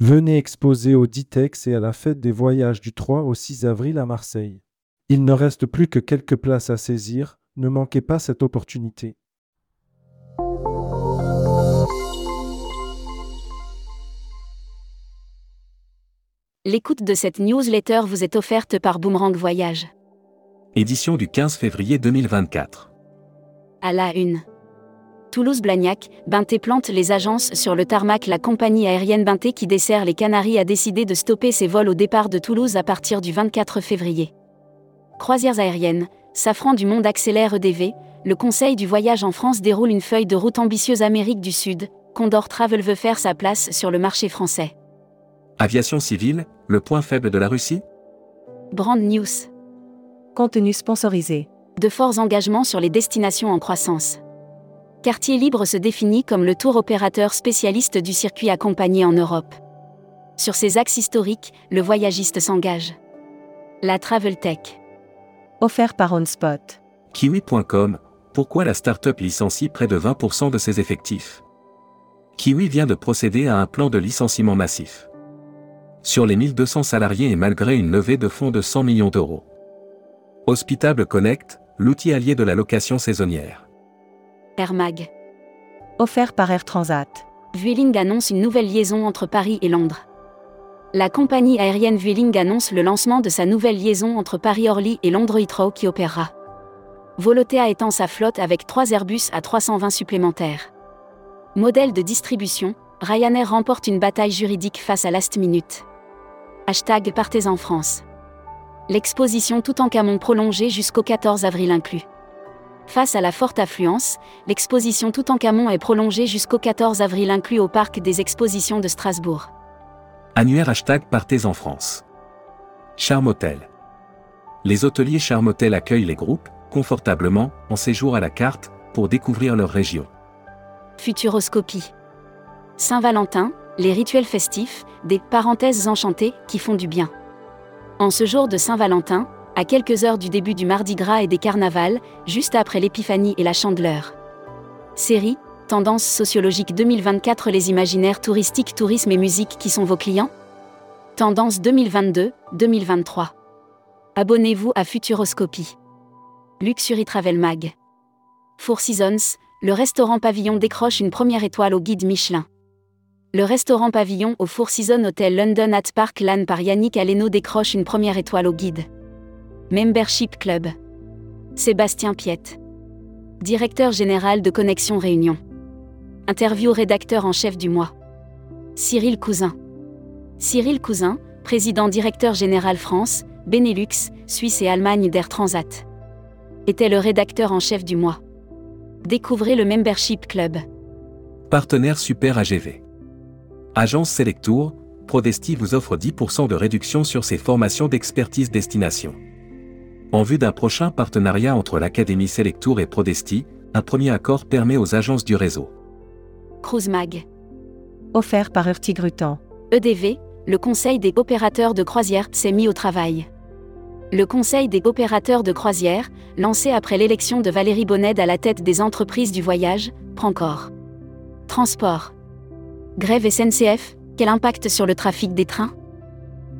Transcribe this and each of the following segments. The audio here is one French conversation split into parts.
Venez exposer au Ditex et à la fête des voyages du 3 au 6 avril à Marseille. Il ne reste plus que quelques places à saisir, ne manquez pas cette opportunité. L'écoute de cette newsletter vous est offerte par Boomerang Voyage. Édition du 15 février 2024. À la une. Toulouse-Blagnac, Binté plante les agences sur le tarmac. La compagnie aérienne Binté qui dessert les Canaries a décidé de stopper ses vols au départ de Toulouse à partir du 24 février. Croisières aériennes, Safran du Monde accélère EDV, le Conseil du voyage en France déroule une feuille de route ambitieuse Amérique du Sud, Condor Travel veut faire sa place sur le marché français. Aviation civile, le point faible de la Russie? Brand News. Contenu sponsorisé. De forts engagements sur les destinations en croissance. Quartier Libre se définit comme le tour opérateur spécialiste du circuit accompagné en Europe. Sur ces axes historiques, le voyagiste s'engage. La Travel Tech. Offert par OnSpot. Kiwi.com, pourquoi la start-up licencie près de 20% de ses effectifs? Kiwi vient de procéder à un plan de licenciement massif. Sur les 1200 salariés et malgré une levée de fonds de 100 millions d'euros. Hospitable Connect, l'outil allié de la location saisonnière. Air Mag. Offert par Air Transat. Vueling annonce une nouvelle liaison entre Paris et Londres. La compagnie aérienne Vueling annonce le lancement de sa nouvelle liaison entre Paris-Orly et Londres Heathrow qui opérera. Volotea étend sa flotte avec 3 Airbus à 320 supplémentaires. Modèle de distribution, Ryanair remporte une bataille juridique face à Last Minute. Hashtag Partez en France. L'exposition Toutankhamon prolongée jusqu'au 14 avril inclus. Face à la forte affluence, l'exposition Toutankhamon est prolongée jusqu'au 14 avril inclus au parc des expositions de Strasbourg. Annuaire hashtag Partez en France. Charme Hôtel. Les hôteliers Charme Hôtel accueillent les groupes, confortablement, en séjour à la carte, pour découvrir leur région. Futuroscopie. Saint-Valentin, les rituels festifs, des parenthèses enchantées qui font du bien. En ce jour de Saint-Valentin, à quelques heures du début du Mardi Gras et des carnavals, juste après l'Épiphanie et la Chandeleur. Série, Tendance sociologique 2024 Les imaginaires touristiques, tourisme et musique qui sont vos clients? Tendance 2022-2023. Abonnez-vous à Futuroscopie. Luxury Travel Mag. Four Seasons, le restaurant Pavillon décroche une première étoile au guide Michelin. Le restaurant Pavillon au Four Seasons Hotel London at Park Lane par Yannick Aleno décroche une première étoile au guide. Membership Club. Sébastien Piette. Directeur général de Connexion Réunion. Interview rédacteur en chef du mois. Cyril Cousin. Cyril Cousin, président directeur général France, Benelux, Suisse et Allemagne d'Air Transat. Était le rédacteur en chef du mois. Découvrez le Membership Club. Partenaire Super AGV. Agence Selectour, Prodesti vous offre 10% de réduction sur ses formations d'expertise destination. En vue d'un prochain partenariat entre l'Académie Selectour et Prodesti, un premier accord permet aux agences du réseau. Cruise Mag. Offert par Urtigrutan. EDV, le Conseil des opérateurs de croisière, s'est mis au travail. Le Conseil des opérateurs de croisière, lancé après l'élection de Valérie Bonnet à la tête des entreprises du voyage, prend corps. Transport. Grève SNCF, quel impact sur le trafic des trains?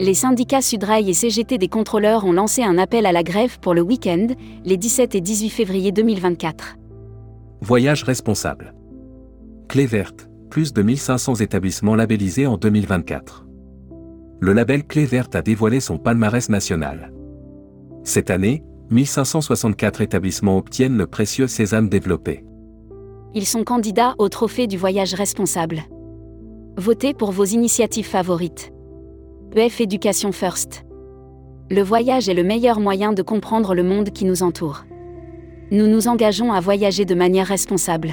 Les syndicats Sudrail et CGT des contrôleurs ont lancé un appel à la grève pour le week-end, les 17 et 18 février 2024. Voyage responsable. Clé verte, plus de 1500 établissements labellisés en 2024. Le label Clé verte a dévoilé son palmarès national. Cette année, 1564 établissements obtiennent le précieux sésame développé. Ils sont candidats au trophée du voyage responsable. Votez pour vos initiatives favorites. EF Education First. Le voyage est le meilleur moyen de comprendre le monde qui nous entoure. Nous nous engageons à voyager de manière responsable.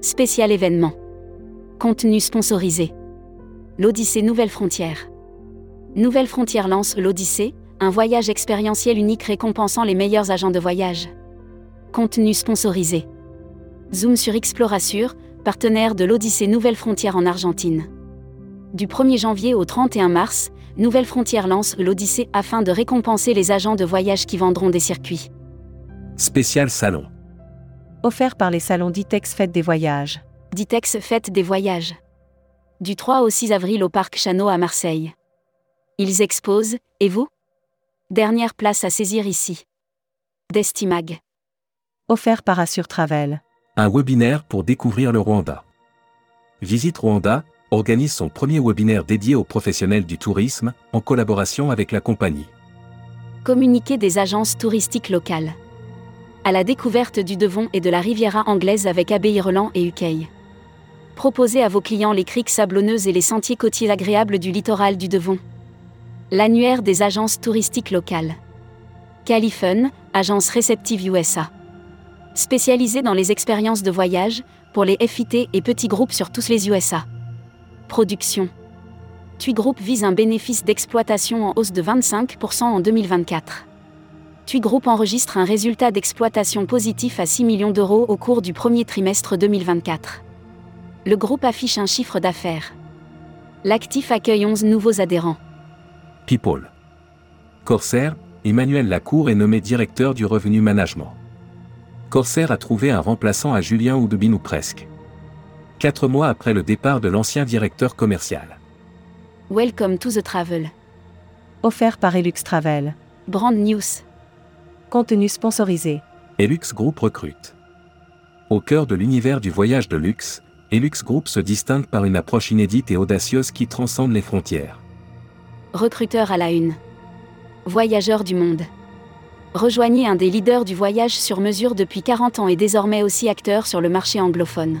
Spécial événement. Contenu sponsorisé. L'Odyssée Nouvelle Frontière. Nouvelle Frontière lance l'Odyssée, un voyage expérientiel unique récompensant les meilleurs agents de voyage. Contenu sponsorisé. Zoom sur Explorasure, partenaire de l'Odyssée Nouvelle Frontière en Argentine. Du 1er janvier au 31 mars, Nouvelle Frontière lance l'Odyssée afin de récompenser les agents de voyage qui vendront des circuits. Spécial salon. Offert par les salons Ditex Fête des Voyages. Ditex Fête des Voyages. Du 3 au 6 avril au Parc Chano à Marseille. Ils exposent, et vous? Dernière place à saisir ici. Destimag. Offert par Assure Travel. Un webinaire pour découvrir le Rwanda. Visite Rwanda organise son premier webinaire dédié aux professionnels du tourisme, en collaboration avec la compagnie. Communiqué des agences touristiques locales. À la découverte du Devon et de la Riviera anglaise avec Abbé Roland et UK. Proposez à vos clients les criques sablonneuses et les sentiers côtiers agréables du littoral du Devon. L'annuaire des agences touristiques locales. Califun, agence réceptive USA. Spécialisée dans les expériences de voyage, pour les FIT et petits groupes sur tous les USA. Production. TUI Group vise un bénéfice d'exploitation en hausse de 25% en 2024. TUI Group enregistre un résultat d'exploitation positif à 6 millions d'euros au cours du premier trimestre 2024. Le groupe affiche un chiffre d'affaires. L'actif accueille 11 nouveaux adhérents. People. Corsair, Emmanuel Lacour est nommé directeur du revenu management. Corsair a trouvé un remplaçant à Julien Oudebin ou presque. Quatre mois après le départ de l'ancien directeur commercial. Welcome to the travel. Offert par Elux Travel. Brand News. Contenu sponsorisé. Elux Group recrute. Au cœur de l'univers du voyage de luxe, Elux Group se distingue par une approche inédite et audacieuse qui transcende les frontières. Recruteur à la une. Voyageur du monde. Rejoignez un des leaders du voyage sur mesure depuis 40 ans et désormais aussi acteur sur le marché anglophone.